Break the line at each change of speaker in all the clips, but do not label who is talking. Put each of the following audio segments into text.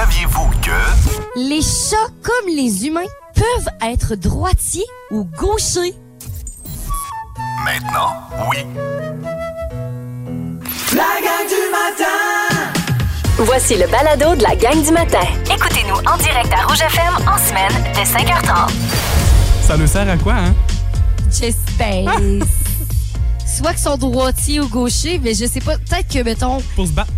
Saviez-vous que...
Les chats, comme les humains, peuvent être droitiers ou gauchers?
Maintenant, oui.
La gang du matin!
Voici le balado de la gang du matin. Écoutez-nous en direct à Rouge FM en semaine dès 5h30.
Ça nous sert à quoi, hein?
J'espère. Soit qu'ils sont droitiers ou gauchers, mais je sais pas. Peut-être que, mettons,
Pour se battre.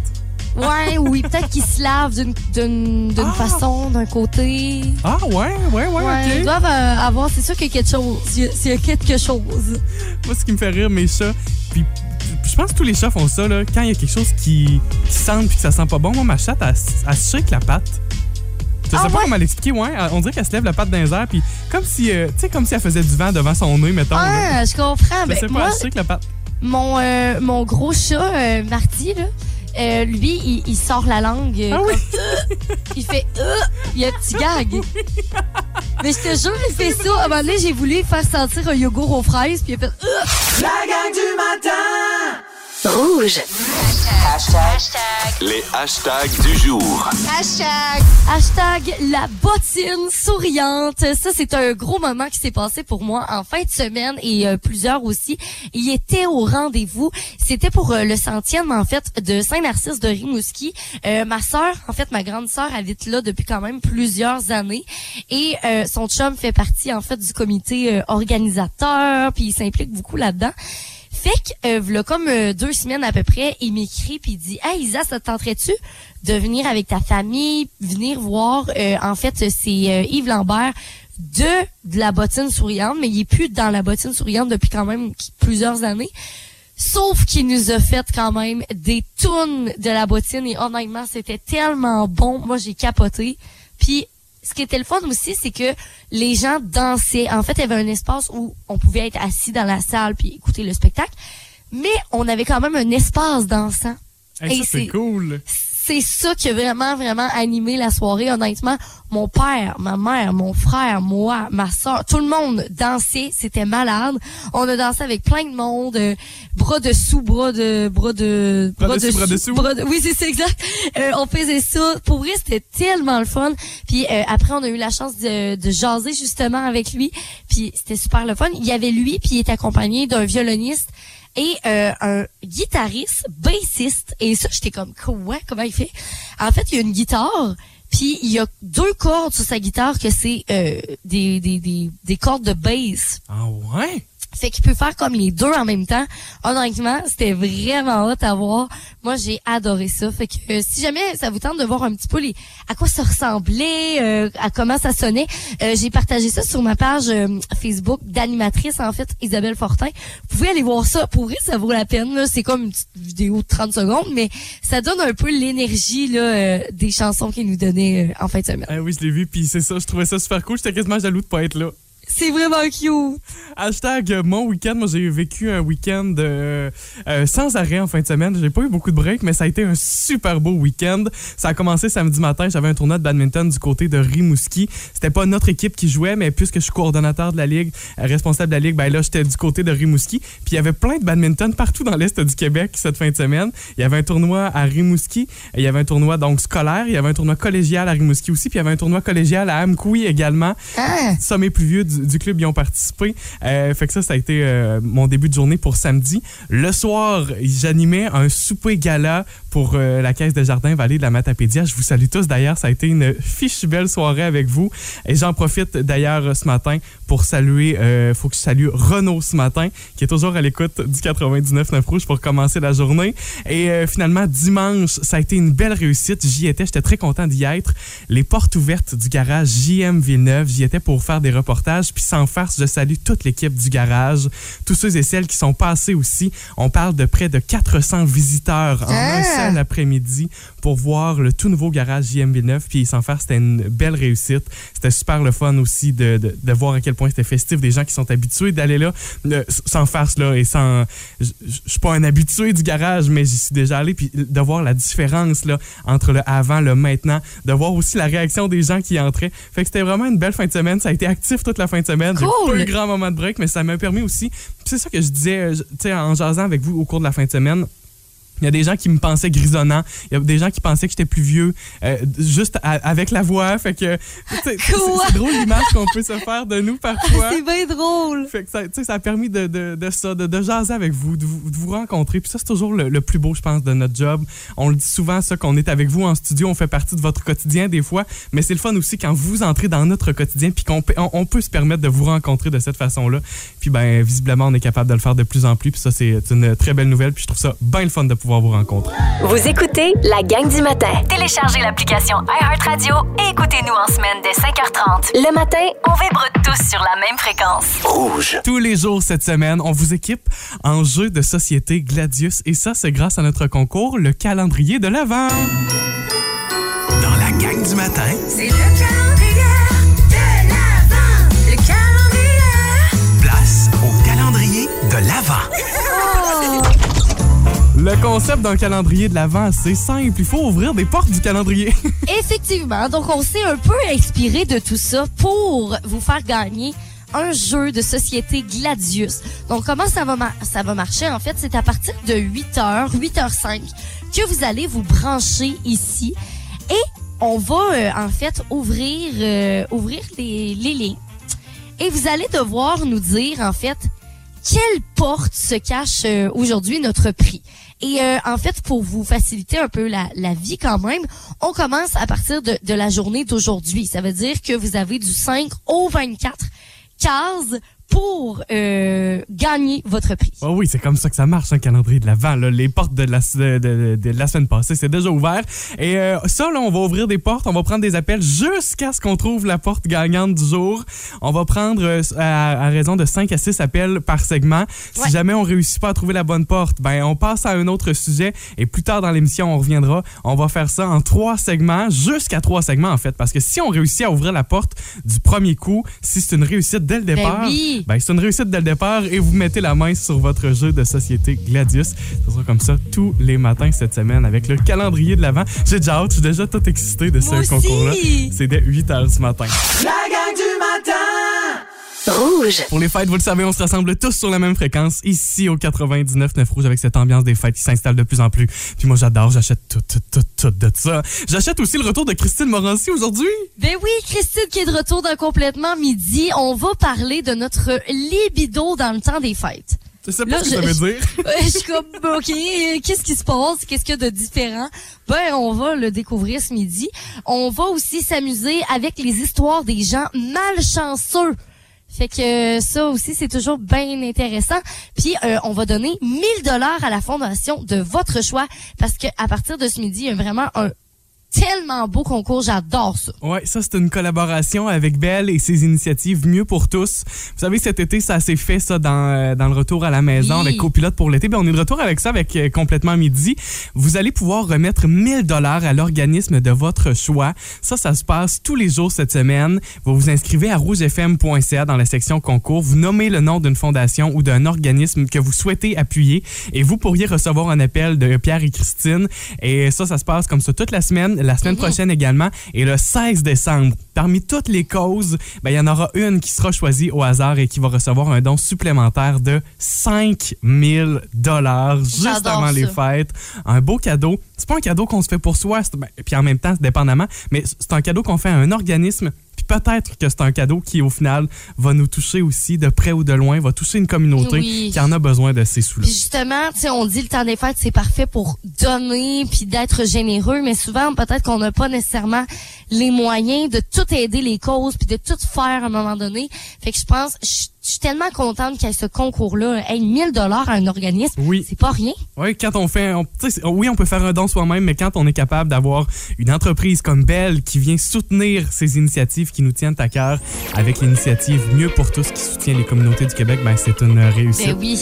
Ouais, oui, peut-être qu'ils se lavent d'une, d'une, d'une
Ah!
façon, d'un côté.
Ah, ouais, ouais, ouais,
Ouais, ils doivent euh, avoir, c'est sûr qu'il y a quelque chose. Il y a- S'il y a quelque chose.
Moi, ce qui me fait rire, mes chats, puis je pense que tous les chats font ça, là, quand il y a quelque chose qui, qui sent puis que ça sent pas bon. Moi, ma chatte, elle, elle se shake la patte. Je sais
Ah
pas
ouais?
comment l'expliquer, ouais. On dirait qu'elle se lève la patte dans les airs, puis comme si, euh, tu sais, comme si elle faisait du vent devant son nez, mettons. là.
Ah, je comprends.
Je
Ben,
sais pas,
moi,
elle se shake la patte.
mon, euh, mon gros chat, Marty, là, euh, lui, il, il sort la langue. euh,
Ah oui?
Euh, il fait euh, il y a un petit gag. Mais je te jure, il fait ça. À un moment donné, j'ai voulu faire sentir un yogourt aux fraises, puis il a fait euh.
La gang du matin!
Rouge.
Les hashtags du jour.
Hashtag la bottine souriante. Ça, c'est un gros moment qui s'est passé pour moi en fin de semaine et euh, plusieurs aussi. Il était au rendez-vous. C'était pour euh, le centième, en fait, de Saint-Narcisse de Rimouski. Euh, ma sœur, en fait, ma grande sœur habite là depuis quand même plusieurs années. Et euh, son chum fait partie, en fait, du comité euh, organisateur, puis il s'implique beaucoup là-dedans. Fait que, euh, comme euh, deux semaines à peu près, il m'écrit puis il dit « Hey Isa, ça te tenterait-tu de venir avec ta famille, venir voir, euh, en fait, c'est euh, Yves Lambert de, la bottine souriante, mais il est plus dans la bottine souriante depuis quand même plusieurs années. Sauf qu'il nous a fait quand même des tonnes de la bottine et honnêtement, c'était tellement bon. Moi, j'ai capoté. Puis, ce qui était le fun aussi, c'est que les gens dansaient. En fait, il y avait un espace où on pouvait être assis dans la salle puis écouter le spectacle. Mais on avait quand même un espace dansant.
Hey, ça, c'est- cool.
C'est ça qui a vraiment, vraiment animé la soirée. Honnêtement, mon père, ma mère, mon frère, moi, ma soeur, tout le monde dansait. C'était malade. On a dansé avec plein de monde. euh, bras dessous, bras de... Bras de...
Bras dessous.
bras de- oui, c'est exact. Euh, on faisait ça. Pour vrai, c'était tellement le fun. Puis euh, après, on a eu la chance de, de jaser justement avec lui. Puis c'était super le fun. Il y avait lui, puis il est accompagné d'un violoniste et euh, un guitariste, bassiste. Et ça, j'étais comme, quoi? Comment il fait? En fait, il y a une guitare, puis il y a deux cordes sur sa guitare que c'est euh, des, des, des, des cordes de bass.
Ah, ouais?
Fait qu'il peut faire comme les deux en même temps. Honnêtement, c'était vraiment hot à voir. Moi, j'ai adoré ça. Fait que euh, si jamais ça vous tente de voir un petit peu les à quoi ça ressemblait, euh, à comment ça sonnait, euh, j'ai partagé ça sur ma page euh, Facebook d'animatrice en fait Isabelle Fortin. Vous pouvez aller voir ça. Pour vrai, ça vaut la peine. C'est comme une petite vidéo de 30 secondes, mais ça donne un peu l'énergie là euh, des chansons qu'il nous donnait euh, en fin de semaine.
Ah oui, je l'ai vu, puis c'est ça, je trouvais ça super cool. J'étais quasiment jaloux de pas être là.
C'est vraiment cute.
Hashtag euh, mon week-end. Moi, j'ai vécu un week-end euh, euh, sans arrêt en fin de semaine. J'ai pas eu beaucoup de break, mais ça a été un super beau week-end. Ça a commencé samedi matin. J'avais un tournoi de badminton du côté de Rimouski. C'était pas notre équipe qui jouait, mais puisque je suis coordonnateur de la ligue, responsable de la ligue, ben là, j'étais du côté de Rimouski. Puis il y avait plein de badminton partout dans l'est du Québec cette fin de semaine. Il y avait un tournoi à Rimouski. Il y avait un tournoi donc scolaire. Il y avait un tournoi collégial à Rimouski aussi. Puis il y avait un tournoi collégial à Amkoui également
Ah,
sommet pluvieux du, du club y ont participé. Euh, fait que ça, ça a été euh, mon début de journée pour samedi. Le soir, j'animais un souper gala pour euh, la Caisse de Jardin Vallée de la Matapédia. Je vous salue tous d'ailleurs. Ça a été une fiche belle soirée avec vous. Et j'en profite d'ailleurs ce matin pour saluer, euh, faut que je salue Renaud ce matin, qui est toujours à l'écoute du 99.9 Rouge pour commencer la journée. Et euh, finalement, dimanche, ça a été une belle réussite. J'y étais, j'étais très content d'y être. Les portes ouvertes du garage JM Villeneuve, j'y étais pour faire des reportages. Puis sans farce, je salue toute l'équipe du garage, tous ceux et celles qui sont passés aussi. On parle de près de 400 visiteurs en un
Ah!
seul après-midi pour voir le tout nouveau garage JM Villeneuve. Puis sans faire, c'était une belle réussite. C'était super le fun aussi de, de, de voir à quel point c'était festif. Des gens qui sont habitués d'aller là, euh, sans farce là, et sans. Je suis pas un habitué du garage, mais j'y suis déjà allé. Puis de voir la différence là, entre le avant, le maintenant, de voir aussi la réaction des gens qui entraient. Fait que c'était vraiment une belle fin de semaine. Ça a été actif toute la fin de semaine. J'ai
Cool.
pas eu grand moment de break, mais ça m'a permis aussi. C'est ça que je disais, euh, tu sais, en jasant avec vous au cours de la fin de semaine Il y a des gens qui me pensaient grisonnant. Il y a des gens qui pensaient que j'étais plus vieux, euh, juste à- avec la voix. Fait que c'est drôle l'image qu'on peut se faire de nous parfois.
C'est bien drôle.
Fait que ça, ça a permis de, de, de ça, de, de jaser avec vous, de vous, de vous rencontrer. Puis ça, c'est toujours le, le plus beau, je pense, de notre job. On le dit souvent, ça, qu'on est avec vous en studio, on fait partie de votre quotidien des fois, mais c'est le fun aussi quand vous entrez dans notre quotidien, puis qu'on on peut se permettre de vous rencontrer de cette façon-là. Puis ben, visiblement, on est capable de le faire de plus en plus. Puis ça, c'est une très belle nouvelle. Puis je trouve ça bien le fun de pouvoir vous rencontrer.
Vous écoutez la gang du matin. Téléchargez l'application iHeartRadio et écoutez-nous en semaine dès 5h30. Le matin, on vibre tous sur la même fréquence.
Rouge.
Tous les jours cette semaine, on vous équipe en jeu de société Gladius. Et ça, c'est grâce à notre concours, le calendrier de l'Avent.
Dans la gang du matin,
C'est
concept d'un calendrier de l'Avent, c'est simple. Il faut ouvrir des portes du calendrier.
Effectivement, donc on s'est un peu inspiré de tout ça pour vous faire gagner un jeu de société Gladius. Donc comment ça va ça va marcher en fait, c'est à partir de 8h, 8h05 que vous allez vous brancher ici et on va euh, en fait ouvrir euh, ouvrir les, les lignes. Et vous allez devoir nous dire en fait quelle porte se cache euh, aujourd'hui notre prix. Et euh, en fait, pour vous faciliter un peu la, la vie quand même, on commence à partir de, de la journée d'aujourd'hui. Ça veut dire que vous avez du 5 au 24 cases pour euh, gagner votre prix.
Oh oui, c'est comme ça que ça marche, un calendrier de l'Avent. là. Les portes de la, de, de- de la semaine passée, c'est déjà ouvert. Et euh, ça, là, on va ouvrir des portes, on va prendre des appels jusqu'à ce qu'on trouve la porte gagnante du jour. On va prendre euh, à, à raison de 5 à 6 appels par segment.
Ouais.
Si jamais on réussit pas à trouver la bonne porte, ben on passe à un autre sujet et plus tard dans l'émission, on reviendra. On va faire ça en trois segments, jusqu'à trois segments en fait, parce que si on réussit à ouvrir la porte du premier coup, si c'est une réussite dès le départ,
oui.
Ben, c'est une réussite dès le départ et vous mettez la main sur votre jeu de société Gladius. Ce sera comme ça tous les matins cette semaine avec le calendrier de l'avant. J'ai déjà hâte, je suis déjà tout excité de ce
Moi
concours-là. C'est dès 8 h du matin.
La gang du matin
Rouge.
Pour les fêtes, vous le savez, on se rassemble tous sur la même fréquence ici au 99.9 Rouge avec cette ambiance des fêtes qui s'installe de plus en plus. Puis moi, j'adore, j'achète tout, tout, tout, tout de ça. J'achète aussi le retour de Christine Morancy aujourd'hui.
Ben oui, Christine qui est de retour dans Complètement Midi. On va parler de notre libido dans le temps des fêtes.
Je sais pas
Là,
ce que ça
je-
veut dire.
Ouais, je suis comme, OK, euh, qu'est-ce qui se passe? Qu'est-ce qu'il y a de différent? Ben, on va le découvrir ce midi. On va aussi s'amuser avec les histoires des gens malchanceux. Fait que euh, ça aussi, c'est toujours bien intéressant. Puis, euh, on va donner 1000 dollars à la fondation de votre choix parce que à partir de ce midi, il y a vraiment un tellement beau concours. J'adore ça.
Ouais, ça c'est une collaboration avec Belle et ses initiatives Mieux pour tous. Vous savez cet été ça s'est fait ça dans, euh, dans le retour à la maison
Oui.
avec copilote pour l'été. Ben on est de retour avec ça avec euh, complètement midi. Vous allez pouvoir remettre 1000 dollars à l'organisme de votre choix. Ça ça se passe tous les jours cette semaine. Vous vous inscrivez à rougefm.ca dans la section concours, vous nommez le nom d'une fondation ou d'un organisme que vous souhaitez appuyer et vous pourriez recevoir un appel de Pierre et Christine et ça ça se passe comme ça toute la semaine, la semaine prochaine également et le 16 décembre. Parmi toutes les causes, ben, il y en aura une qui sera choisie au hasard et qui va recevoir un don supplémentaire de 5000 dollars juste avant les fêtes. Un beau cadeau. C'est pas un cadeau qu'on se fait pour soi, ben, puis en même temps, c'est dépendamment, mais c'est un cadeau qu'on fait à un organisme. Puis peut-être que c'est un cadeau qui, au final, va nous toucher aussi de près ou de loin, va toucher une communauté
Oui.
qui en a besoin de ces sous-là.
Justement, tu sais, on dit le temps des fêtes, c'est parfait pour donner puis d'être généreux, mais souvent, peut-être qu'on n'a pas nécessairement les moyens de tout aider les causes puis de tout faire à un moment donné. Fait que je pense, je je suis tellement contente qu'il y ait ce concours-là. Hey, 1000 dollars à un organisme,
Oui.
c'est pas rien.
Oui, quand on fait, on- oui, on peut faire un don soi-même, mais quand on est capable d'avoir une entreprise comme Belle qui vient soutenir ces initiatives qui nous tiennent à cœur, avec l'initiative Mieux pour tous qui soutient les communautés du Québec, ben c'est une réussite.
Ben oui.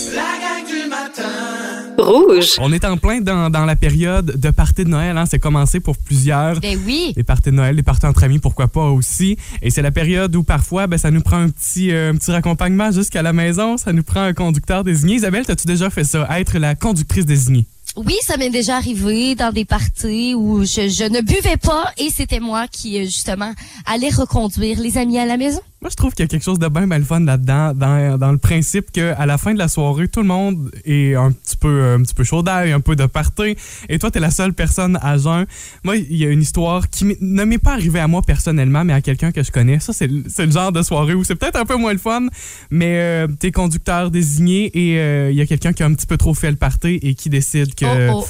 Rouge.
On est en plein dans, dans la période de parties de Noël. Hein. C'est commencé pour plusieurs.
Ben oui.
Les parties de Noël, les parties entre amis, pourquoi pas aussi. Et c'est la période où parfois, ben, ça nous prend un petit, euh, un petit raccompagnement jusqu'à la maison. Ça nous prend un conducteur désigné. Isabelle, t'as-tu déjà fait ça? Être la conductrice désignée?
Oui, ça m'est déjà arrivé dans des parties où je, je ne buvais pas et c'était moi qui, euh, justement, allais reconduire les amis à la maison.
Moi, je trouve qu'il y a quelque chose de bien mal fun là-dedans, dans, dans le principe qu'à la fin de la soirée, tout le monde est un petit peu, un petit peu chaud d'ail, un peu de party, et toi, t'es la seule personne à jeun. Moi, il y a une histoire qui ne m'est pas arrivée à moi personnellement, mais à quelqu'un que je connais. Ça, c'est le genre de soirée où c'est peut-être un peu moins le fun, mais euh, t'es conducteur désigné et euh, il y a quelqu'un qui a un petit peu trop fait le party et qui décide que
Oh, oh.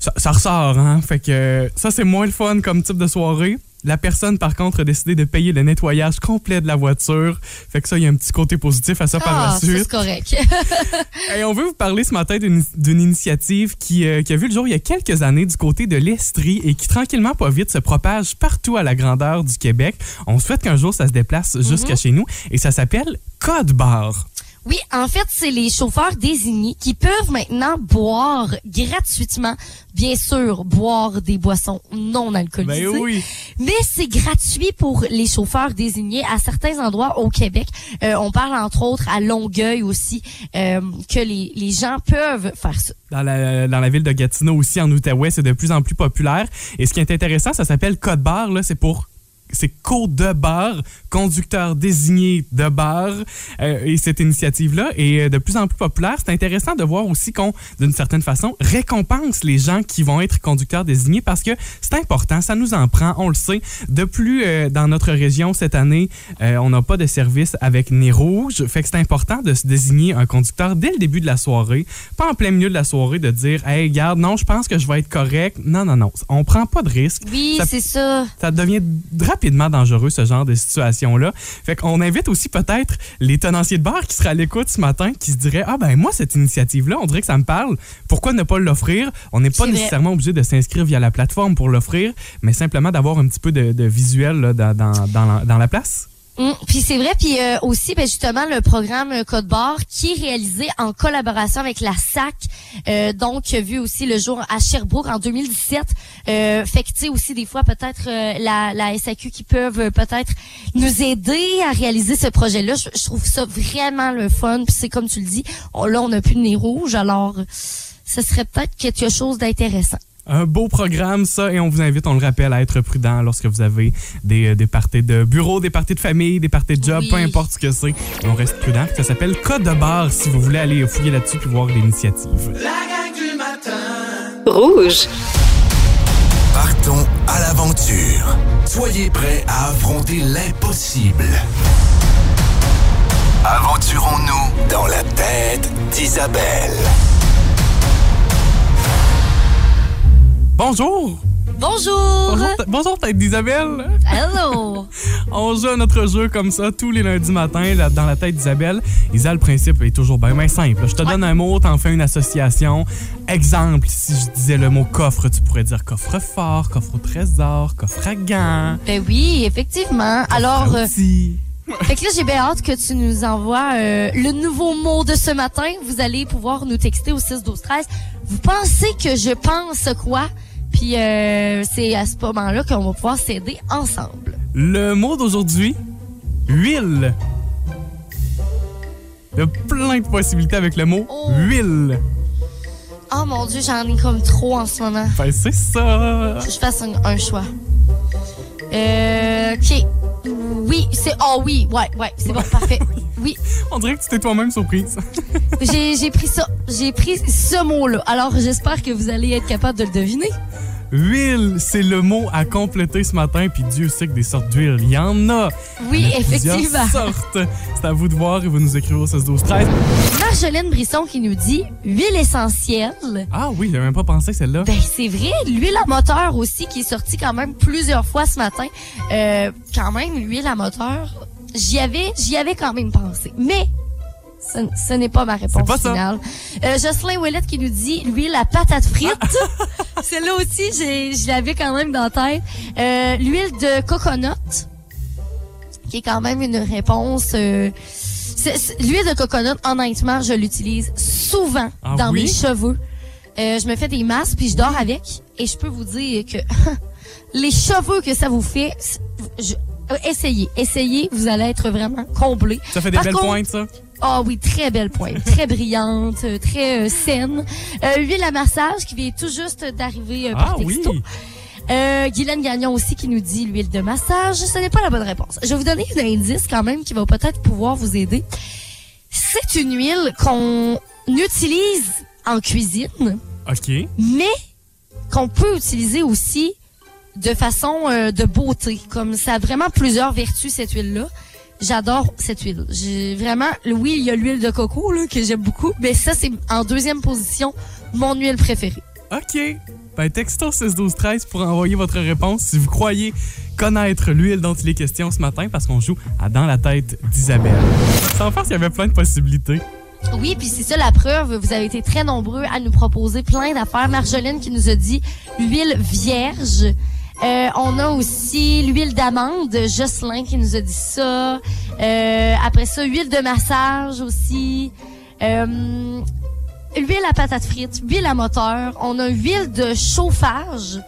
ça, ça ressort, hein. Fait que euh, ça, c'est moins le fun comme type de soirée. La personne, par contre, a décidé de payer le nettoyage complet de la voiture. Fait que ça, il y a un petit côté positif à ça par
Ah,
la
ça,
suite.
c'est correct.
Et on veut vous parler ce matin d'une initiative qui, euh, qui a vu le jour il y a quelques années du côté de l'Estrie et qui, tranquillement, pas vite, se propage partout à la grandeur du Québec. On souhaite qu'un jour, ça se déplace jusqu'à chez nous. Et ça s'appelle Code Bar.
Oui, en fait, c'est les chauffeurs désignés qui peuvent maintenant boire gratuitement, bien sûr, boire des boissons non alcoolisées.
Ben oui.
Mais c'est gratuit pour les chauffeurs désignés à certains endroits au Québec. Euh, on parle entre autres à Longueuil aussi euh, que les, les gens peuvent faire ça.
Dans la, dans la ville de Gatineau aussi, en Outaouais, c'est de plus en plus populaire. Et ce qui est intéressant, ça s'appelle Code Bar. Là, c'est pour c'est code de bar, conducteur désigné de bar. Euh, et cette initiative-là est euh, de plus en plus populaire. C'est intéressant de voir aussi qu'on, d'une certaine façon, récompense les gens qui vont être conducteurs désignés parce que c'est important, ça nous en prend, on le sait. De plus, euh, dans notre région cette année, euh, on n'a pas de service avec nez rouge. Fait que c'est important de se désigner un conducteur dès le début de la soirée, pas en plein milieu de la soirée de dire Hey, garde, non, je pense que je vais être correct. Non, non, non. On prend pas de risque.
Oui, c'est ça.
Ça devient rapidement dangereux, ce genre de situation-là. Fait qu'on invite aussi peut-être les tenanciers de bar qui seraient à l'écoute ce matin, qui se diraient Ah, ben moi, cette initiative-là, on dirait que ça me parle. Pourquoi ne pas l'offrir? On n'est pas nécessairement obligé de s'inscrire via la plateforme pour l'offrir, mais simplement d'avoir un petit peu de, de visuel là, dans, dans, dans la, dans la place.
Mm, Puis c'est vrai, puis euh, aussi ben justement le programme euh, Code Barre qui est réalisé en collaboration avec la SAC, euh, donc vu aussi le jour à Sherbrooke en 2017. Euh, fait que tu sais aussi des fois peut-être euh, la, la SAQ qui peuvent peut-être nous aider à réaliser ce projet-là. Je, trouve ça vraiment le fun. Puis c'est comme tu le dis, là on n'a plus de nez rouge, alors ce serait peut-être quelque chose d'intéressant.
Un beau programme, ça, et on vous invite, on le rappelle, à être prudent lorsque vous avez des, euh, des parties de bureau, des parties de famille, des parties de job,
Oui.
peu importe ce que c'est. On reste prudent. Ça s'appelle Code de bar si vous voulez aller fouiller là-dessus puis voir l'initiative.
La gang du matin.
Rouge.
Partons à l'aventure. Soyez prêts à affronter l'impossible. Aventurons-nous dans la tête d'Isabelle.
Bonjour!
Bonjour.
Bonjour, tête d'Isabelle!
Hello.
On joue à notre jeu comme ça tous les lundis matins là, dans la tête d'Isabelle. Isa, le principe est toujours bien, bien simple. Je te donne un mot, t'en fais une association. Exemple, si je disais le mot coffre, tu pourrais dire coffre-fort, coffre au trésor, coffre à gants.
Ben oui, effectivement. Alors, euh,
outils.
Fait que là, j'ai bien hâte que tu nous envoies euh, le nouveau mot de ce matin. Vous allez pouvoir nous texter au 6 12 13. Vous pensez que je pense quoi? Puis euh, c'est à ce moment-là qu'on va pouvoir s'aider ensemble.
Le mot d'aujourd'hui, huile. Il y a plein de possibilités avec le mot
Oh.
huile.
Oh mon Dieu, j'en ai comme trop en ce moment.
Ben, c'est ça.
Je fasse un, un choix. Euh, OK. Oui, c'est... Oh oui, ouais, ouais, c'est bon, parfait. Oui,
On dirait que tu t'es toi-même surprise.
j'ai pris ça. J'ai pris ce mot-là. Alors, j'espère que vous allez être capable de le deviner.
Huile, c'est le mot à compléter ce matin, puis Dieu sait que des sortes d'huile, il y en a.
Oui,
en a
effectivement.
sortes. C'est à vous de voir et vous nous écrivez au 16 12 13.
Marjolaine Brisson qui nous dit huile essentielle.
Ah oui, j'avais même pas pensé celle-là.
Ben c'est vrai, l'huile à moteur aussi qui est sortie quand même plusieurs fois ce matin. Euh, quand même l'huile à moteur, j'y avais j'y avais quand même pensé. Mais ce, ce n'est pas ma réponse
pas ça.
finale. Euh, Jocelyn Ouellette qui nous dit l'huile à patate frite. Celle-là aussi, j'ai, je l'avais quand même dans la tête. Euh, l'huile de coconut, qui est quand même une réponse. euh, l'huile de coconut, honnêtement, je l'utilise souvent
Ah
dans
oui?
mes cheveux. Euh, je me fais des masques puis je dors avec. Et je peux vous dire que les cheveux que ça vous fait, je- essayez, essayez, vous allez être vraiment comblé.
Ça fait des
Par
belles
contre,
pointes, ça?
Ah oui, très belle pointe, très brillante, euh, très euh, saine. Euh, huile à massage qui vient tout juste d'arriver euh, par
Ah oui.
texto. Euh, Guylaine Gagnon aussi qui nous dit l'huile de massage. Ce n'est pas la bonne réponse. Je vais vous donner un indice quand même qui va peut-être pouvoir vous aider. C'est une huile qu'on utilise en cuisine,
OK.
mais qu'on peut utiliser aussi de façon euh, de beauté. Comme ça a vraiment plusieurs vertus, cette huile-là. J'adore cette huile. J'ai vraiment, oui, il y a l'huile de coco là, que j'aime beaucoup, mais ça, c'est en deuxième position mon huile préférée.
OK. Ben, texto 61213 pour envoyer votre réponse si vous croyez connaître l'huile dont il est question ce matin parce qu'on joue à Dans la tête d'Isabelle. Sans faire qu'il y avait plein de possibilités.
Oui, puis c'est ça la preuve. Vous avez été très nombreux à nous proposer plein d'affaires. Marjolaine qui nous a dit l'huile vierge. Euh, on a aussi l'huile d'amande. Jocelyn qui nous a dit ça. Euh, après ça, huile de massage aussi. Euh, huile à patate frites, huile à moteur. On a huile de chauffage.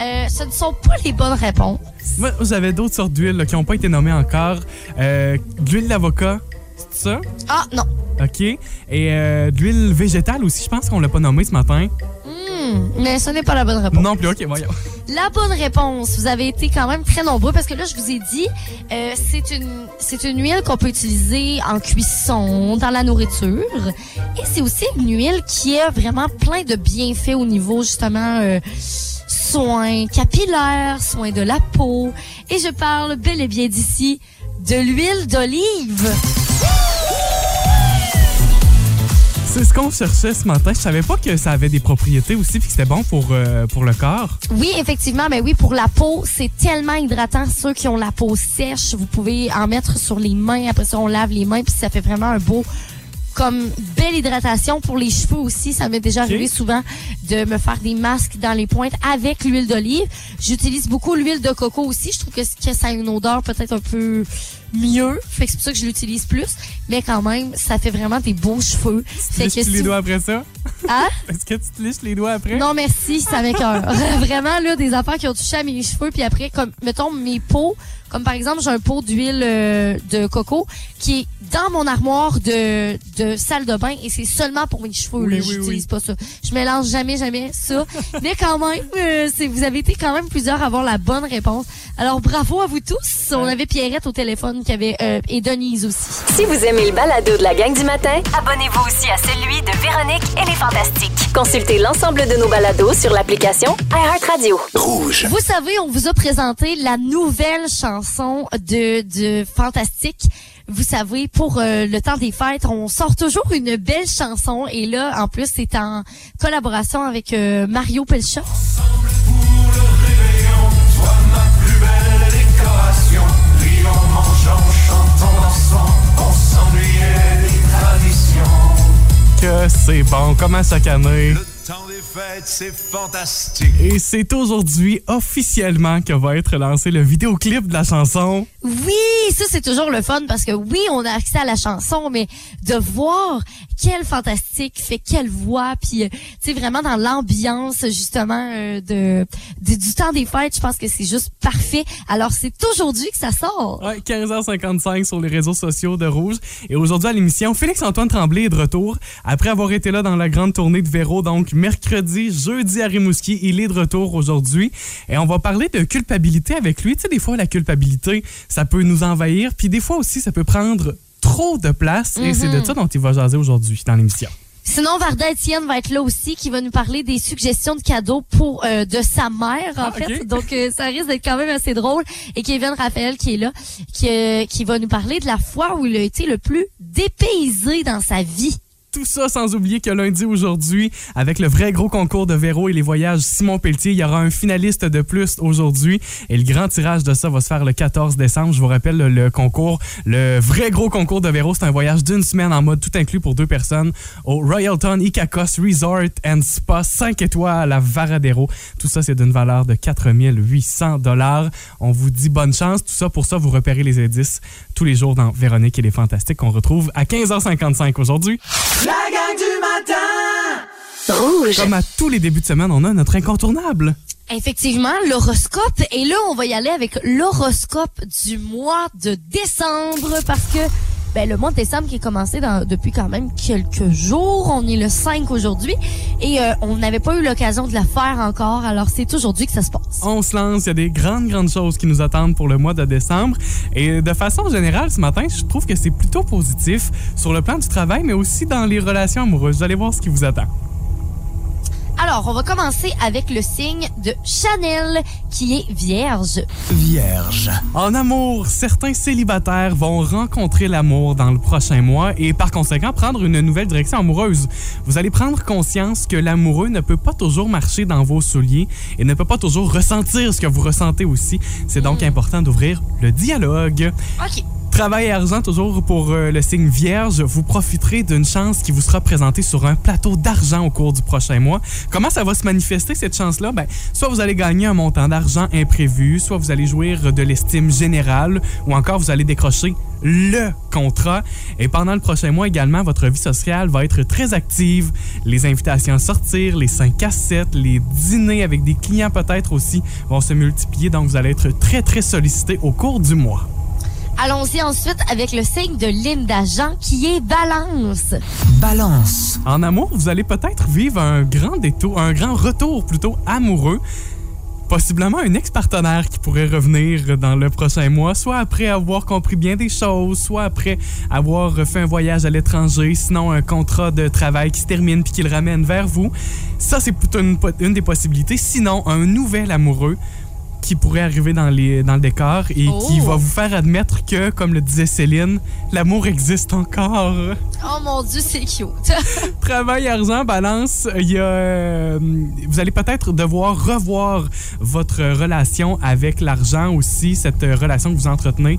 Euh, ce ne sont pas les bonnes réponses.
Moi, j'avais d'autres sortes d'huiles qui n'ont pas été nommées encore. Euh, l'huile d'avocat, ça?
Ah non.
OK. Et euh, de l'huile végétale aussi, je pense qu'on l'a pas nommé ce matin.
Hmm, mais ce n'est pas la bonne réponse.
Non plus, OK, voyons.
La bonne réponse, vous avez été quand même très nombreux parce que là, je vous ai dit, euh, c'est une c'est une huile qu'on peut utiliser en cuisson, dans la nourriture, et c'est aussi une huile qui a vraiment plein de bienfaits au niveau justement euh, soins capillaires, soins de la peau, et je parle bel et bien d'ici de l'huile d'olive.
C'est ce qu'on cherchait ce matin. Je savais pas que ça avait des propriétés aussi puis que c'était bon pour, euh, pour le corps.
Oui, effectivement, mais oui, pour la peau, c'est tellement hydratant. Ceux qui ont la peau sèche, vous pouvez en mettre sur les mains. Après ça, on lave les mains, puis ça fait vraiment un beau comme belle hydratation pour les cheveux aussi. Ça m'est déjà arrivé souvent de me faire des masques dans les pointes avec l'huile d'olive. J'utilise beaucoup l'huile de coco aussi. Je trouve que, que ça a une odeur peut-être un peu mieux. Fait que c'est pour ça que je l'utilise plus. Mais quand même, ça fait vraiment des beaux cheveux. Fait
Liches-tu les doigts après ça?
Hein?
Est-ce que tu te liches les doigts après?
Non, merci, ça m'écoeure. Vraiment, là, des affaires qui ont touché à mes cheveux, puis après, comme, mettons, mes peaux, comme par exemple, j'ai un pot d'huile euh, de coco qui est dans mon armoire de, de salle de bain et c'est seulement pour mes cheveux.
Oui,
là.
oui,
J'utilise
oui.
pas ça. Je mélange jamais, jamais ça. Mais quand même, euh, c'est, vous avez été quand même plusieurs à avoir la bonne réponse. Alors, bravo à vous tous. On avait Pierrette au téléphone qui avait, euh, et Denise aussi.
Si vous aimez le balado de la gang du matin, abonnez-vous aussi à celui de Véronique et les Fantastiques. Consultez l'ensemble de nos balados sur l'application iHeartRadio.
Rouge.
Vous savez, on vous a présenté la nouvelle chanson de, de Fantastique. Vous savez, pour euh, le temps des fêtes, on sort toujours une belle chanson. Et là, en plus, c'est en collaboration avec euh, Mario Pelcha.
Que c'est bon, comme à chaque
c'est fantastique.
Et c'est aujourd'hui officiellement que va être lancé le vidéoclip de la chanson.
Oui, ça c'est toujours le fun parce que oui, on a accès à la chanson, mais de voir quel fantastique fait quelle voix, puis euh, tu sais vraiment dans l'ambiance justement euh, de, de- du temps des fêtes, je pense que c'est juste parfait. Alors c'est aujourd'hui que ça sort.
Ouais, 15h55 sur les réseaux sociaux de Rouge. Et aujourd'hui à l'émission, Félix-Antoine Tremblay est de retour. Après avoir été là dans la grande tournée de Véro, donc mercredi, jeudi à Rimouski, il est de retour aujourd'hui. Et on va parler de culpabilité avec lui. Tu sais, des fois, la culpabilité, ça peut nous envahir. Puis des fois aussi, ça peut prendre trop de place. Et c'est de ça dont il va jaser aujourd'hui dans l'émission.
Sinon, Varda Etienne va être là aussi, qui va nous parler des suggestions de cadeaux pour euh, de sa mère, en
Ah,
fait. Donc, euh, ça risque d'être quand même assez drôle. Et Kevin Raphaël qui est là, qui, euh, qui va nous parler de la fois où il a été le plus dépaysé dans sa vie.
Tout ça sans oublier que lundi aujourd'hui, avec le vrai gros concours de Véro et les voyages Simon Pelletier, il y aura un finaliste de plus aujourd'hui. Et le grand tirage de ça va se faire le 14 décembre. Je vous rappelle le, concours, le vrai gros concours de Véro, c'est un voyage d'une semaine en mode tout inclus pour deux personnes au Royalton Icacos Resort and Spa 5 étoiles à Varadero. Tout ça, c'est d'une valeur de 4800 dollars. On vous dit bonne chance. Tout ça, pour ça, vous repérez les indices tous les jours dans Véronique et les Fantastiques qu'on retrouve à 15h55 aujourd'hui.
La gang du matin
Rouge.
Comme à tous les débuts de semaine, on a notre incontournable.
Effectivement, l'horoscope. Et là, on va y aller avec l'horoscope du mois de décembre parce que ben, le mois de décembre qui est commencé depuis quand même quelques jours. On est le 5 aujourd'hui et euh, on n'avait pas eu l'occasion de la faire encore. Alors, c'est aujourd'hui que ça se passe.
On se lance, il y a des grandes, grandes choses qui nous attendent pour le mois de décembre. Et de façon générale, ce matin, je trouve que c'est plutôt positif sur le plan du travail, mais aussi dans les relations amoureuses. Vous allez voir ce qui vous attend.
Alors, on va commencer avec le signe de Chanel qui est vierge.
Vierge.
En amour, certains célibataires vont rencontrer l'amour dans le prochain mois et par conséquent prendre une nouvelle direction amoureuse. Vous allez prendre conscience que l'amoureux ne peut pas toujours marcher dans vos souliers et ne peut pas toujours ressentir ce que vous ressentez aussi. C'est donc important d'ouvrir le dialogue.
OK.
Travail et argent, toujours pour euh, le signe vierge, vous profiterez d'une chance qui vous sera présentée sur un plateau d'argent au cours du prochain mois. Comment ça va se manifester, cette chance-là? Ben, soit vous allez gagner un montant d'argent imprévu, soit vous allez jouir de l'estime générale, ou encore vous allez décrocher le contrat. Et pendant le prochain mois également, votre vie sociale va être très active. Les invitations à sortir, les 5 à 7, les dîners avec des clients peut-être aussi vont se multiplier, donc vous allez être très, très sollicité au cours du mois.
Allons-y ensuite avec le signe de Linda Jean qui est balance.
Balance.
En amour, vous allez peut-être vivre un grand détour, un grand retour plutôt amoureux. Possiblement un ex-partenaire qui pourrait revenir dans le prochain mois, soit après avoir compris bien des choses, soit après avoir fait un voyage à l'étranger, sinon un contrat de travail qui se termine puis qui le ramène vers vous. Ça, c'est plutôt une, une des possibilités. Sinon, un nouvel amoureux qui pourrait arriver dans, les, dans le décor et
Oh.
qui va vous faire admettre que, comme le disait Céline, l'amour existe encore.
Oh mon dieu, c'est cute.
Travail, argent, balance, il y a, euh, vous allez peut-être devoir revoir votre relation avec l'argent aussi, cette relation que vous entretenez,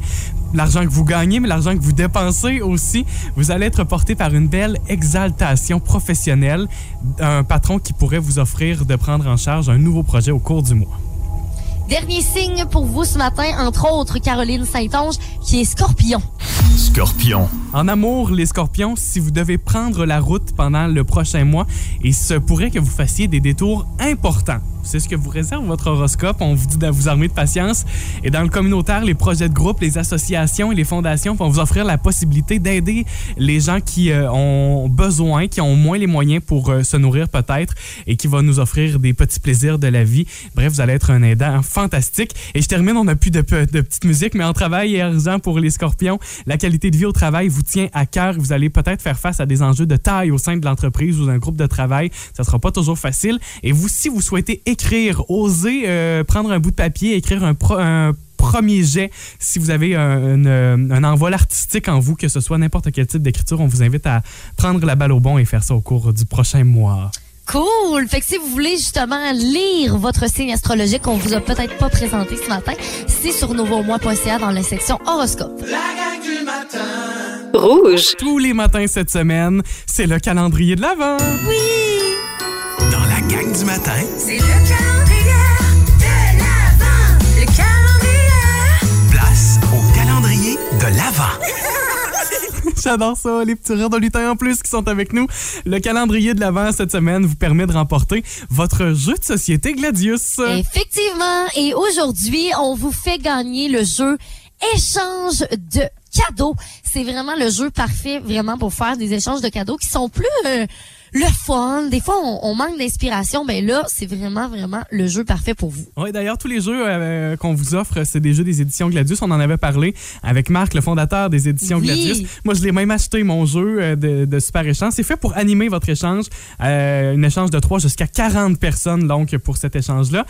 l'argent que vous gagnez, mais l'argent que vous dépensez aussi. Vous allez être porté par une belle exaltation professionnelle, un patron qui pourrait vous offrir de prendre en charge un nouveau projet au cours du mois.
Dernier signe pour vous ce matin, entre autres Caroline Saint-Onge qui est scorpion.
Scorpion.
En amour, les scorpions, si vous devez prendre la route pendant le prochain mois, il se pourrait que vous fassiez des détours importants. C'est ce que vous réserve votre horoscope. On vous dit de vous armer de patience. Et dans le communautaire, les projets de groupe, les associations et les fondations vont vous offrir la possibilité d'aider les gens qui euh, ont besoin, qui ont moins les moyens pour euh, se nourrir peut-être et qui va nous offrir des petits plaisirs de la vie. Bref, vous allez être un aidant fantastique. Et je termine, on n'a plus de, pe- de petite musique, mais en travail et argent pour les scorpions, la qualité de vie au travail vous tient à cœur. Vous allez peut-être faire face à des enjeux de taille au sein de l'entreprise ou d'un groupe de travail. Ça sera pas toujours facile. Et vous, si vous souhaitez écrire, osez euh, prendre un bout de papier, écrire un, pro- un premier jet. Si vous avez un, une- un envol artistique en vous, que ce soit n'importe quel type d'écriture, on vous invite à prendre la balle au bon et faire ça au cours du prochain mois.
Cool! Fait que si vous voulez justement lire votre signe astrologique qu'on vous a peut-être pas présenté ce matin, c'est sur nouveaumois.ca dans la section horoscope.
La gang du matin.
Rouge.
Tous les matins cette semaine, c'est le calendrier de l'Avent.
Gang du matin,
C'est le calendrier de l'Avent. Le calendrier.
place au calendrier de l'Avent.
J'adore ça, les petits rires de lutin en plus qui sont avec nous. Le calendrier de l'Avent cette semaine vous permet de remporter votre jeu de société Gladius.
Effectivement. Et aujourd'hui, on vous fait gagner le jeu échange de cadeaux. C'est vraiment le jeu parfait, vraiment, pour faire des échanges de cadeaux qui sont plus euh, le fun. Des fois, on, on manque d'inspiration. Ben là, c'est vraiment, vraiment le jeu parfait pour vous.
Oui, d'ailleurs, tous les jeux euh, qu'on vous offre, c'est des jeux des éditions Gladius. On en avait parlé avec Marc, le fondateur des éditions
Oui.
Gladius. Moi, je l'ai même acheté, mon jeu euh, de, de Super Échange. C'est fait pour animer votre échange. Euh, un échange de 3 jusqu'à 40 personnes, donc, pour cet échange-là.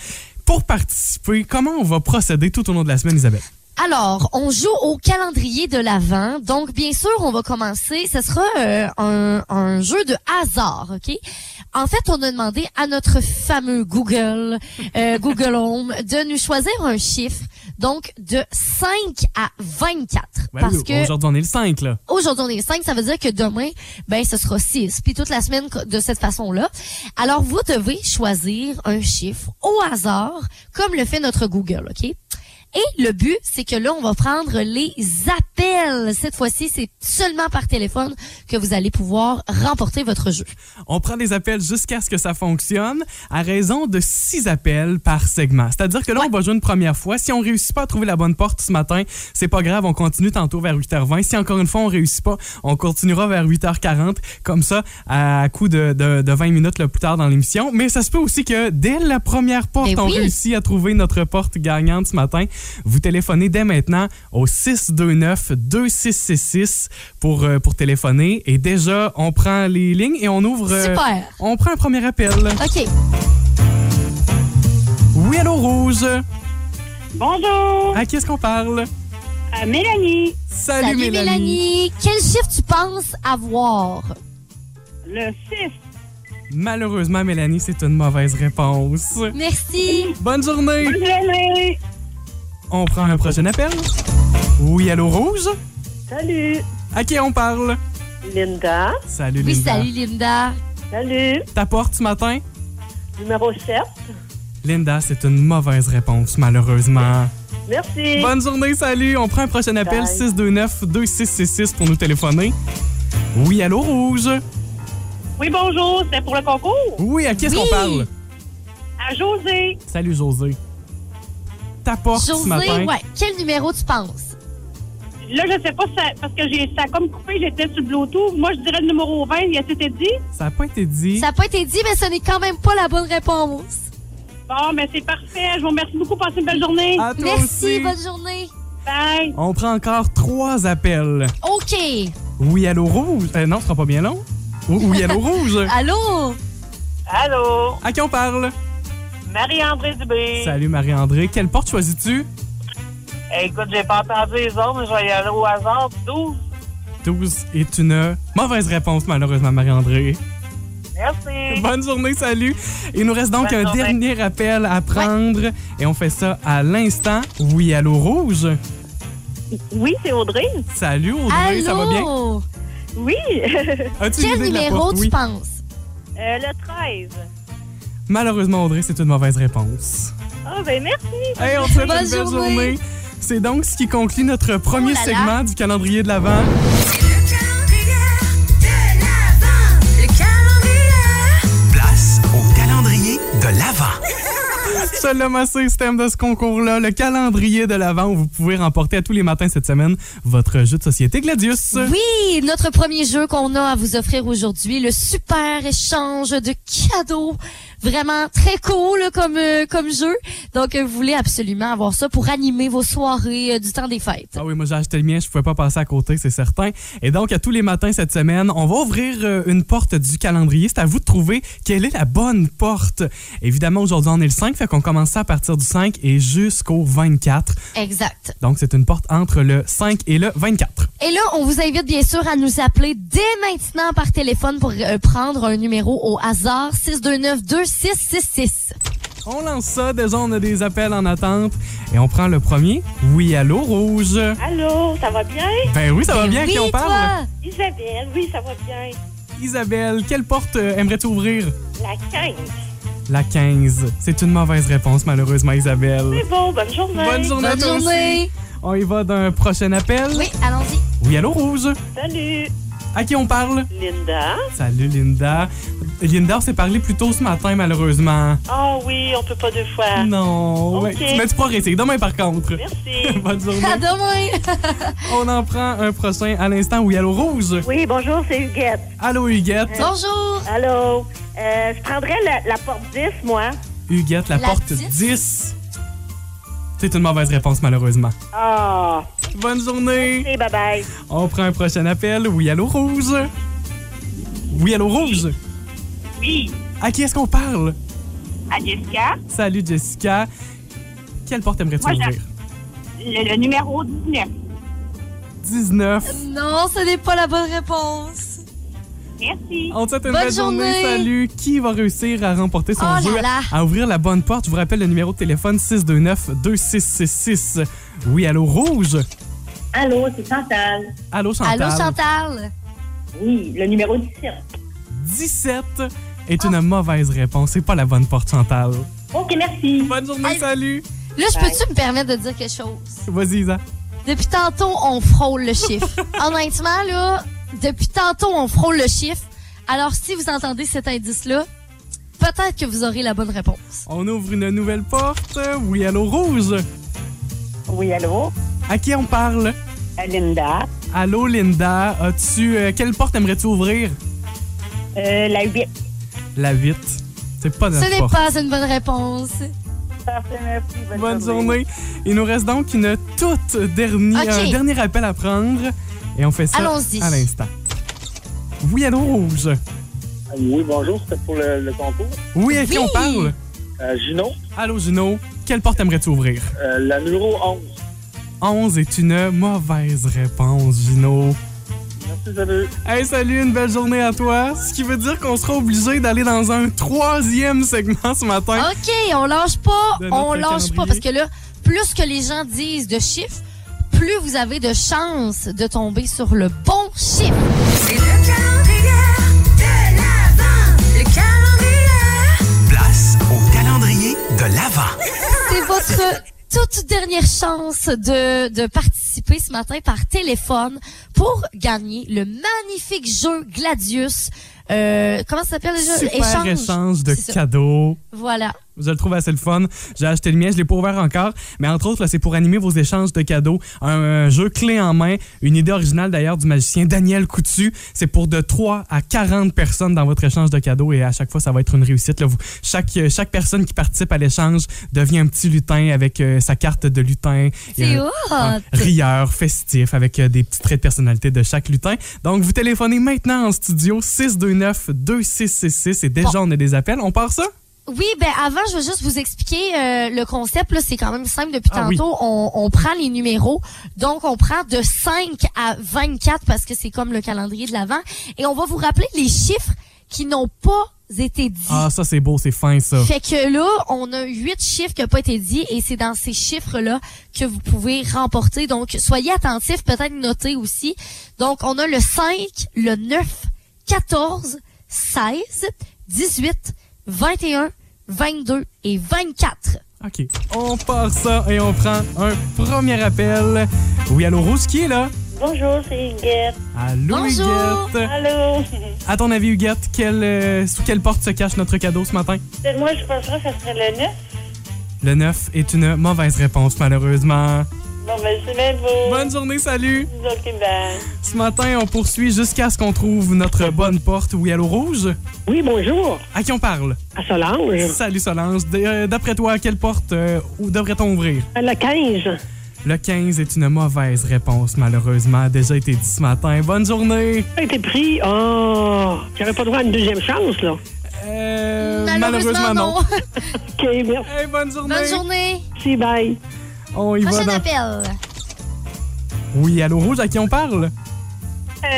Pour participer, comment on va procéder tout au long de la semaine, Isabelle?
Alors, on joue au calendrier de l'Avent. Donc, bien sûr, on va commencer. Ce sera euh, un, un jeu de hasard, OK? En fait, on a demandé à notre fameux Google, euh, Google Home, de nous choisir un chiffre, donc de 5 à 24.
Ouais,
parce
oui,
que
Aujourd'hui, on est le 5, là.
aujourd'hui, on est le 5, ça veut dire que demain, ben, ce sera 6. Puis toute la semaine de cette façon-là. Alors, vous devez choisir un chiffre au hasard, comme le fait notre Google, OK? Et le but, c'est que là, on va prendre les appels. Cette fois-ci, c'est seulement par téléphone que vous allez pouvoir remporter votre jeu.
On prend des appels jusqu'à ce que ça fonctionne à raison de six appels par segment. C'est-à-dire que là, on va jouer une première fois. Si on réussit pas à trouver la bonne porte ce matin, c'est pas grave, on continue tantôt vers 8h20. Si encore une fois on réussit pas, on continuera vers 8h40, comme ça, à coup de, de, de 20 minutes le plus tard dans l'émission. Mais ça se peut aussi que dès la première porte,
Eh
on
oui.
réussit à trouver notre porte gagnante ce matin. Vous téléphonez dès maintenant au 629-2666 pour, euh, pour téléphoner. Et déjà, on prend les lignes et on ouvre... euh,
Super.
on prend un premier appel.
OK.
Oui, allô, Rouge.
Bonjour,
À qui est-ce qu'on parle?
à Mélanie.
Salut,
Salut, Mélanie. Quel chiffre tu penses avoir?
Le 6.
Malheureusement, Mélanie, c'est une mauvaise réponse.
Merci.
Bonne journée.
Bonne journée.
On prend un prochain appel. Oui, allô, Rouge.
Salut,
À qui on parle?
Linda.
Salut,
Oui,
Linda.
salut, Linda.
Salut,
Ta porte ce matin?
numéro 7.
Linda, c'est une mauvaise réponse, malheureusement.
Merci.
Bonne journée, salut. On prend un prochain appel,
Bye.
629-2666 pour nous téléphoner. Oui, allô, Rouge.
Oui, bonjour, c'est pour le concours.
Oui, à qui est-ce
Oui.
qu'on parle?
À José.
Salut, José. Ta porte ce
José,
matin?
ouais. Quel numéro tu penses?
Là, je sais pas si ça, parce que j'ai ça a comme coupé, j'étais sur le Bluetooth. Moi, je dirais le numéro 20, il a été dit?
Ça n'a pas été dit.
Ça n'a pas été dit, mais ce n'est quand même pas la bonne réponse.
Bon, mais c'est parfait. Je vous remercie beaucoup. Passez une belle journée.
À toi
Merci,
aussi.
bonne journée.
Bye.
On prend encore trois appels.
OK.
Oui, allô, Rouge. Euh, non, ce sera pas bien long. Oui, oui, allô, Rouge.
Allô?
Allô,
À qui on parle?
Marie-André Dubé.
Salut, Marie-André. Quelle porte choisis-tu?
Eh, écoute, j'ai pas entendu les autres, mais je vais y aller au hasard. 12.
12 est une mauvaise réponse, malheureusement, Marie-André.
Merci.
Bonne journée, salut. Il nous reste donc
Bonne
un
journée.
dernier appel à prendre et on fait ça à l'instant. Oui, allô, Rouge?
Oui, c'est Audrey.
Salut, Audrey, ça va bien?
Allô?
Oui.
As-tu
Quel numéro tu
Oui.
penses?
Euh, le 13.
Malheureusement, Audrey, c'est une mauvaise réponse.
Ah, ben merci.
Hey, on te souhaite
Bonne
une belle
journée.
journée. C'est donc ce qui conclut notre premier
Oh là là.
segment du calendrier de l'Avent.
C'est le calendrier de l'Avent. Le calendrier.
Place au calendrier de l'Avent.
Seulement c'est le thème de ce concours-là, le calendrier de l'Avent où vous pouvez remporter à tous les matins cette semaine votre jeu de société Gladius.
Oui, notre premier jeu qu'on a à vous offrir aujourd'hui, le super échange de cadeaux. Vraiment très cool comme euh, comme jeu. Donc euh, vous voulez absolument avoir ça pour animer vos soirées euh, du temps des fêtes.
Ah oui, moi j'ai acheté le mien, je pouvais pas passer à côté, c'est certain. Et donc à tous les matins cette semaine, on va ouvrir euh, une porte du calendrier. C'est à vous de trouver quelle est la bonne porte. Évidemment, aujourd'hui on est le 5, fait qu'on commence ça à partir du 5 et jusqu'au 24.
Exact.
Donc c'est une porte entre le 5 et le 24.
Et là, on vous invite bien sûr à nous appeler dès maintenant par téléphone pour prendre un numéro au hasard 629 2666.
On lance ça, déjà on a des appels en attente et on prend le premier. Oui, allô, rouge?
Allô, ça va bien?
Ben oui, ça va bien, à
oui,
qui on parle?
Isabelle, oui, ça va bien.
Isabelle, quelle porte euh, aimerais-tu ouvrir?
La 15.
La 15. C'est une mauvaise réponse, malheureusement, Isabelle.
C'est bon, bonne journée.
Bonne journée à
Bonne
aussi.
journée.
On y va d'un prochain appel.
Oui, allons-y.
Oui, allô, Rouge?
Salut,
À qui on parle?
Linda.
Salut, Linda. Linda, on s'est parlé plus tôt ce matin, malheureusement.
Ah oui, on peut pas deux fois.
Non. Ouais. Mais tu pourras réessayer demain, par contre.
Merci.
Bonne journée.
À demain.
On en prend un prochain à l'instant. Oui, allô, Rouge?
Oui, bonjour, c'est Huguette.
Allô, Huguette.
Bonjour.
Allô. Euh, je prendrais la, la porte 10, moi.
Huguette, la,
La
porte
10.
10. C'est une mauvaise réponse, malheureusement.
Ah,
Bonne journée.
c'est bye-bye.
On prend un prochain appel. Oui, allô, Rouge. Oui, allô, Rouge.
Oui,
À qui est-ce qu'on parle?
à Jessica,
Salut, Jessica. Quelle porte aimerais-tu ouvrir?
le, le numéro 19.
19.
Non, ce n'est pas la bonne réponse.
Merci.
On te souhaite une
Bonne
belle journée.
journée.
Salut. Qui va réussir à remporter son
Oh
jeu,
là.
à ouvrir la bonne porte? Je vous rappelle le numéro de téléphone 629-2666. Oui, allô, Rouge?
Allô, c'est Chantal.
Allô, Chantal.
Allô, Chantal.
Oui, le numéro 17.
17 est une mauvaise réponse. C'est pas la bonne porte, Chantal.
OK, merci.
Bonne journée, salut.
Là, je peux-tu me permettre de dire quelque chose?
Vas-y, Isa.
Depuis tantôt, on frôle le chiffre. Honnêtement, là, depuis tantôt, on frôle le chiffre. Alors, si vous entendez cet indice-là, peut-être que vous aurez la bonne réponse.
On ouvre une nouvelle porte. Oui, allô, Rouge.
Oui, allô?
À qui on parle?
Linda.
Allô, Linda. As-tu. euh, quelle porte aimerais-tu ouvrir?
Euh, la 8.
La 8. C'est pas
Ce n'est pas une bonne réponse.
Parfait, merci.
Bonne journée. Il nous reste donc une toute dernière, un dernier appel à prendre. Et on fait ça
Allons-y.
à l'instant. Oui, allô, Rouge.
Oui, bonjour, c'était pour le, le concours.
Oui, à qui
Oui.
on parle?
Euh, Gino,
Allô, Gino. Quelle porte aimerais-tu ouvrir?
euh, la numéro 11.
11 est une mauvaise réponse, Gino.
Merci, salut.
Hey, salut, une belle journée à toi. Ce qui veut dire qu'on sera obligé d'aller dans un troisième segment ce matin.
OK, on lâche pas, on lâche pas, parce que là, plus que les gens disent de chiffres, plus vous avez de chances de tomber sur le bon chiffre.
C'est le calendrier de l'Avent. Le calendrier.
Place au calendrier de l'Avent.
C'est votre toute dernière chance de, de participer ce matin par téléphone pour gagner le magnifique jeu Gladius. Euh, comment ça s'appelle déjà?
Super échange, de
C'est ça.
cadeaux.
Voilà.
Je le trouve assez le fun. J'ai acheté le mien, je l'ai pas ouvert encore. Mais entre autres, là, c'est pour animer vos échanges de cadeaux. Un, un jeu clé en main. Une idée originale d'ailleurs du magicien Daniel Coutu. C'est pour de 3 à 40 personnes dans votre échange de cadeaux. Et à chaque fois, ça va être une réussite. Là. Vous- chaque, euh, chaque personne qui participe à l'échange devient un petit lutin avec euh, sa carte de lutin.
C'est
rieur, festif, avec euh, des petits traits de personnalité de chaque lutin. Donc, vous téléphonez maintenant en studio 629-2666 et déjà, on a des appels. On part ça?
Oui, ben avant, je veux juste vous expliquer euh, le concept. Là, c'est quand même simple depuis
Ah oui.
tantôt. On, on prend les numéros. Donc, on prend de 5 à 24 parce que c'est comme le calendrier de l'avant. Et on va vous rappeler les chiffres qui n'ont pas été dits.
Ah, ça, c'est beau, c'est fin, ça.
Fait que là, on a huit chiffres qui n'ont pas été dits et c'est dans ces chiffres-là que vous pouvez remporter. Donc, soyez attentifs, peut-être noter aussi. Donc, on a le 5, le 9, 14, 16, 18, 21, 22 et 24.
OK. On part ça et on prend un premier appel. Oui, allô, Rose, qui est là?
Bonjour, c'est Huguette.
Allô,
Bonjour.
Huguette?
Allô?
À ton avis, Huguette, quelle, euh, sous quelle porte se cache notre cadeau ce matin?
Moi, je penserais que ça serait le 9.
Le 9 est une mauvaise réponse, malheureusement.
Bon, ben, c'est bien beau.
Bonne journée, salut!
OK, ben.
Ce matin, on poursuit jusqu'à ce qu'on trouve notre bonne porte. Oui, allô, Rouge?
Oui, bonjour.
À qui on parle?
À Solange.
Salut, Solange. Euh, D'après toi, quelle porte euh, où devrait-on ouvrir?
Le 15.
Le 15 est une mauvaise réponse, malheureusement. A déjà été dit ce matin. Bonne journée!
Ça a été pris. Oh, j'avais pas droit à une deuxième chance, là.
Euh,
Malheureusement, non.
OK, merci.
Hey, bonne journée!
Bonne journée.
Bye.
On y va
Prochain
dans...
appel.
Oui, allô, Rouge, à qui on parle?
Euh,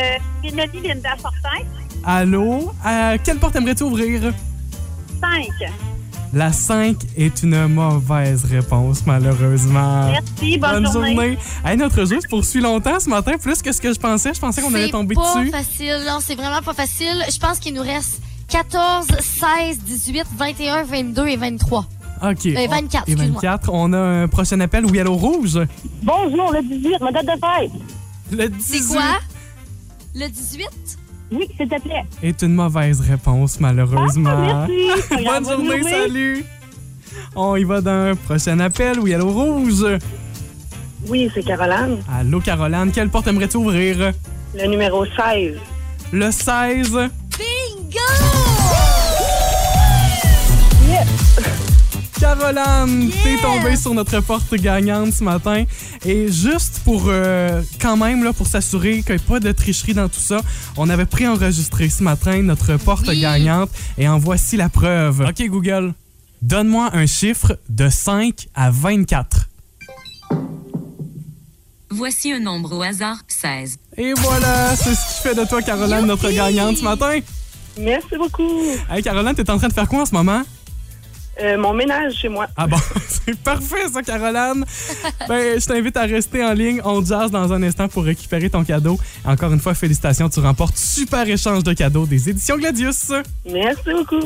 Mélanie Linda Fortin.
Allô? À quelle porte aimerais-tu ouvrir?
5.
La 5 est une mauvaise réponse, malheureusement.
Merci, bonne, journée.
Hey, notre jeu se poursuit longtemps ce matin, plus que ce que je pensais. Je pensais qu'on allait
C'est
tomber
pas
dessus.
facile. Non, c'est vraiment pas facile. Je pense qu'il nous reste 14, 16, 18, 21, 22 et 23.
OK.
Euh, 24,
Et
excuse-moi.
24. On a un prochain appel. Oui, allô, Rouge?
Bonjour, le 18, ma date de fête.
Le 18
C'est quoi? Le 18?
Oui, s'il te plaît.
est une mauvaise réponse, malheureusement.
Ah, Merci.
Bonne journée, salut! On y va d'un prochain appel. Oui, allô, Rouge?
Oui, c'est Caroline.
Allô, Caroline. Quelle porte aimerais-tu ouvrir?
Le numéro 16.
Le 16. Caroline, t'es tombée sur notre porte gagnante ce matin. Et juste pour, euh, quand même, là, pour s'assurer qu'il n'y ait pas de tricherie dans tout ça, on avait préenregistré ce matin notre porte
Oui.
gagnante. Et en voici la preuve. OK, Google. Donne-moi un chiffre de 5 à 24.
Voici un nombre au hasard, 16.
Et voilà, c'est ce qui fait de toi, Caroline, notre gagnante ce matin.
Merci beaucoup.
Hey, Caroline, t'es en train de faire quoi en ce moment?
Euh, mon ménage chez moi.
Ah bon, c'est parfait ça, Caroline. Ben, je t'invite à rester en ligne. On jazz dans un instant pour récupérer ton cadeau. Encore une fois, félicitations, tu remportes super échange de cadeaux des éditions Gladius.
Merci beaucoup.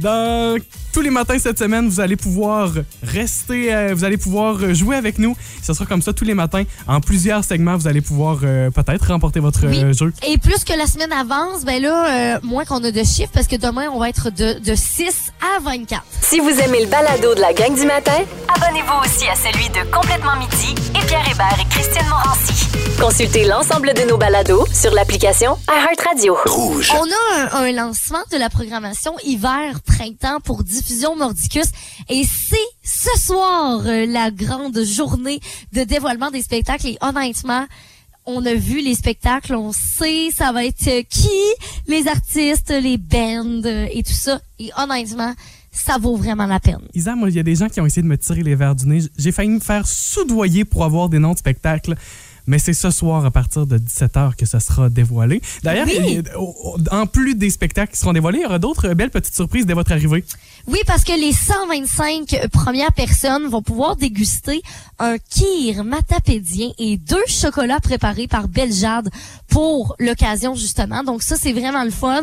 Dans Tous les matins cette semaine, vous allez pouvoir rester, euh, vous allez pouvoir jouer avec nous. Ce sera comme ça tous les matins. En plusieurs segments, vous allez pouvoir euh, peut-être remporter votre
Oui.
euh, jeu.
Et plus que la semaine avance, ben là, euh, moins qu'on a de chiffres, parce que demain, on va être de, de 6 à 24.
Si vous aimez le balado de la gang du matin, abonnez-vous aussi à celui de Complètement midi et Pierre Hébert et Christine Morancy. Consultez l'ensemble de nos balados sur l'application iHeartRadio.
Rouge.
On a un, un lancement de la programmation hiver-printemps pour Diffusion Mordicus et c'est ce soir euh, la grande journée de dévoilement des spectacles et honnêtement, on a vu les spectacles, on sait ça va être qui, les artistes, les bands euh, et tout ça et honnêtement, ça vaut vraiment la peine.
Isa, moi, il y a des gens qui ont essayé de me tirer les verres du nez. J'ai failli me faire soudoyer pour avoir des noms de spectacles. Mais c'est ce soir à partir de 17h que ça sera dévoilé. D'ailleurs,
Oui.
au- au- en plus des spectacles qui seront dévoilés, il y aura d'autres belles petites surprises dès votre arrivée.
Oui, parce que les 125 premières personnes vont pouvoir déguster un kir matapédien et deux chocolats préparés par Beljade pour l'occasion, justement. Donc ça, c'est vraiment le fun.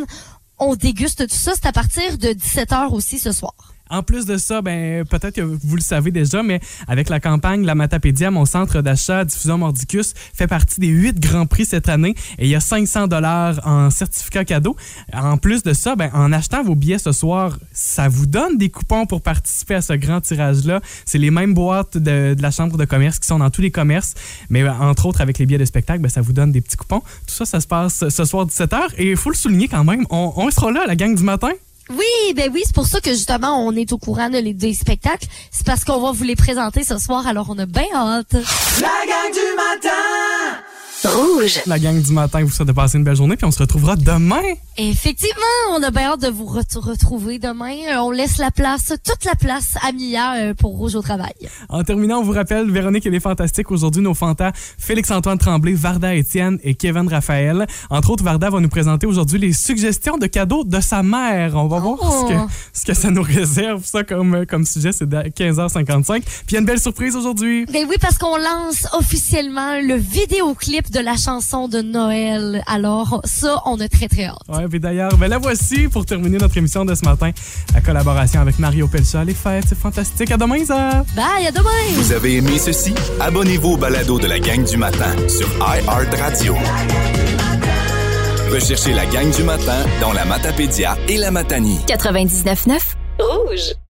On déguste tout ça. C'est à partir de 17h aussi ce soir.
En plus de ça, ben peut-être que vous le savez déjà, mais avec la campagne La Matapédia, mon centre d'achat Diffusion Mordicus fait partie des huit grands prix cette année et il y a 500 dollars en certificat cadeau. En plus de ça, ben en achetant vos billets ce soir, ça vous donne des coupons pour participer à ce grand tirage-là. C'est les mêmes boîtes de, la chambre de commerce qui sont dans tous les commerces, mais euh, entre autres avec les billets de spectacle, ben ça vous donne des petits coupons. Tout ça, ça se passe ce soir 17h et il faut le souligner quand même, on, on sera là, la gang du matin.
Oui, ben oui, c'est pour ça que justement on est au courant de les des spectacles. C'est parce qu'on va vous les présenter ce soir, alors on a bien hâte.
Rouge.
La gang du matin vous souhaite de passer une belle journée, puis on se retrouvera demain.
Effectivement, on a bien hâte de vous ret- retrouver demain. Euh, On laisse la place, toute la place à Mia euh, pour Rouge au travail.
En terminant, on vous rappelle, Véronique et les Fantastiques, aujourd'hui, nos fantas, Félix-Antoine Tremblay, Varda Étienne et Kevin Raphaël. Entre autres, Varda va nous présenter aujourd'hui les suggestions de cadeaux de sa mère. On va voir
Oh.
ce que, ce que ça nous réserve, ça, comme, comme sujet. C'est à 15h55. Puis il y a une belle surprise aujourd'hui.
Ben oui, parce qu'on lance officiellement le vidéoclip de la chanson de Noël. Alors, ça, on a très, très hâte.
Ouais, puis d'ailleurs, ben la voici pour terminer notre émission de ce matin. La collaboration avec Mario Pelcha. Les fêtes, c'est fantastique. À demain, Isa!
Bye, à demain!
Vous avez aimé ceci? Abonnez-vous au balado de la gang du matin sur iHeartRadio. Recherchez la gang du matin dans la Matapédia et la Matanie.
99.9 Rouge.